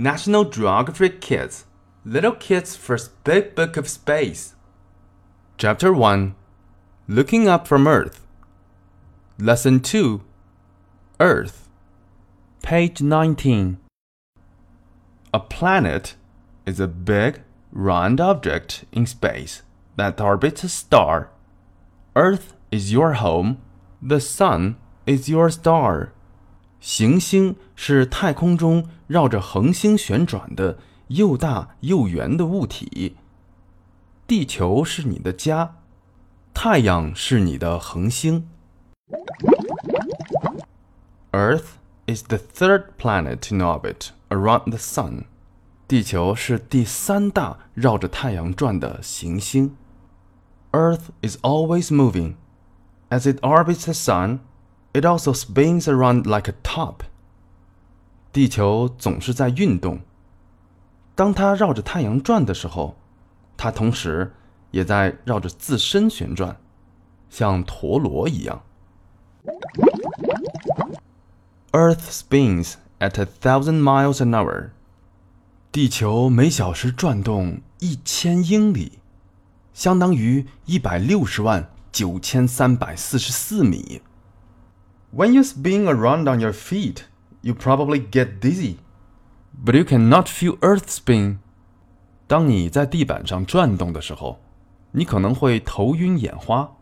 National Geographic Kids Little Kids First Big Book of Space. Chapter 1 Looking Up from Earth. Lesson 2 Earth. Page 19. A planet is a big, round object in space that orbits a star. Earth is your home, the sun is your star. 行星是太空中绕着恒星旋转的又大又圆的物体。地球是你的家，太阳是你的恒星。Earth is the third planet in orbit around the sun. 地球是第三大绕着太阳转的行星。Earth is always moving. As it orbits the sun, it also spins around like a top. 地球总是在运动。当它绕着太阳转的时候，它同时也在绕着自身旋转，像陀螺一样。Earth spins at a thousand miles an hour. 地球每小时转动一千英里，相当于一百六十万九千三百四十四米。When you spin around on your feet, you probably get dizzy. But you cannot feel Earth spin. 当你在地板上转动的时候，你可能会头晕眼花，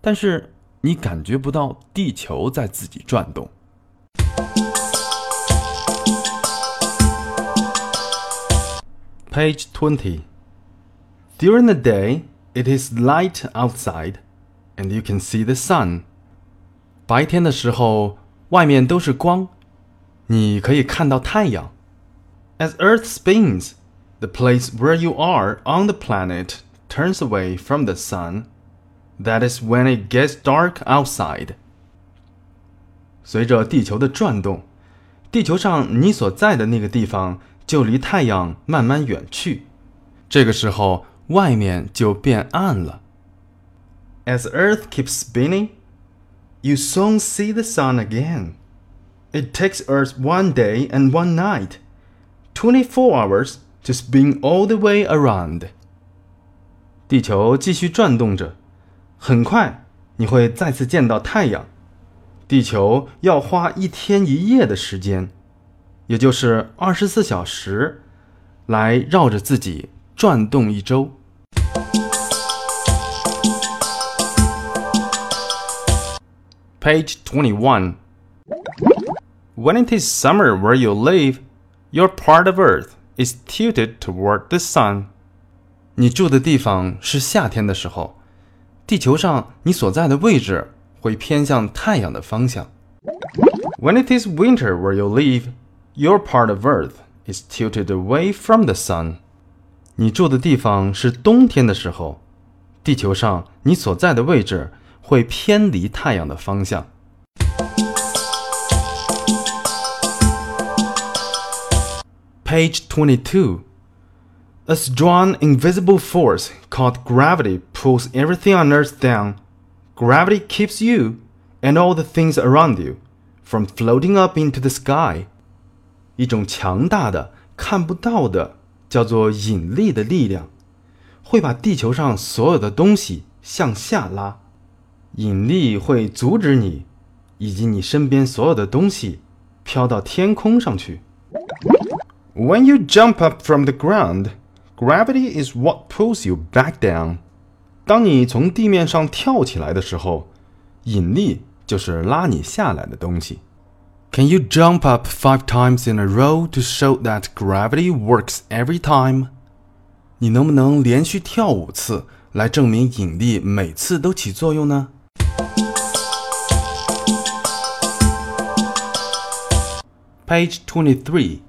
但是你感觉不到地球在自己转动。Page 20. During the day, it is light outside, and you can see the sun. 白天的时候，外面都是光，你可以看到太阳。As Earth spins, the place where you are on the planet turns away from the sun. That is when it gets dark outside. 随着地球的转动，地球上你所在的那个地方就离太阳慢慢远去，这个时候外面就变暗了。As Earth keeps spinning, You soon see the sun again. It takes Earth one day and one night, 24 hours to spin all the way around. 地球继续转动着，很快你会再次见到太阳。地球要花一天一夜的时间，也就是二十四小时，来绕着自己转动一周。Page 21. When it is summer where you live, your part of Earth is tilted toward the sun. 你住的地方是夏天的时候，地球上你所在的位置会偏向太阳的方向。When it is winter where you live, your part of Earth is tilted away from the sun. 你住的地方是冬天的时候，地球上你所在的位置 会偏离太阳的方向。Page 22. A strong invisible force called gravity pulls everything on Earth down. Gravity keeps you and all the things around you from floating up into the sky. 一种强大的、看不到的，叫做引力的力量，会把地球上所有的东西向下拉。 引力会阻止你以及你身边所有的东西飘到天空上去。When you jump up from the ground, gravity is what pulls you back down. 当你从地面上跳起来的时候，引力就是拉你下来的东西。Can you jump up five times in a row to show that gravity works every time? 你能不能连续跳五次来证明引力每次都起作用呢 ？Page twenty-three.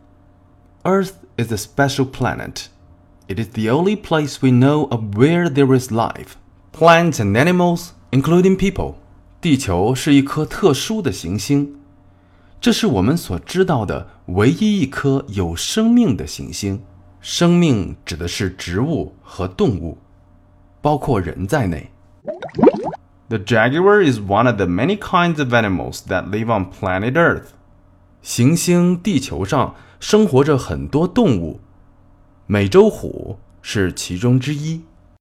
Earth is a special planet. It is the only place we know of where there is life, plants and animals, including people. 地球是一颗特殊的行星，这是我们所知道的唯一一颗有生命的行星。生命指的是植物和动物，包括人在内。The jaguar is one of the many kinds of animals that live on planet Earth. 行星地球上生活着很多动物，美洲虎是其中之一。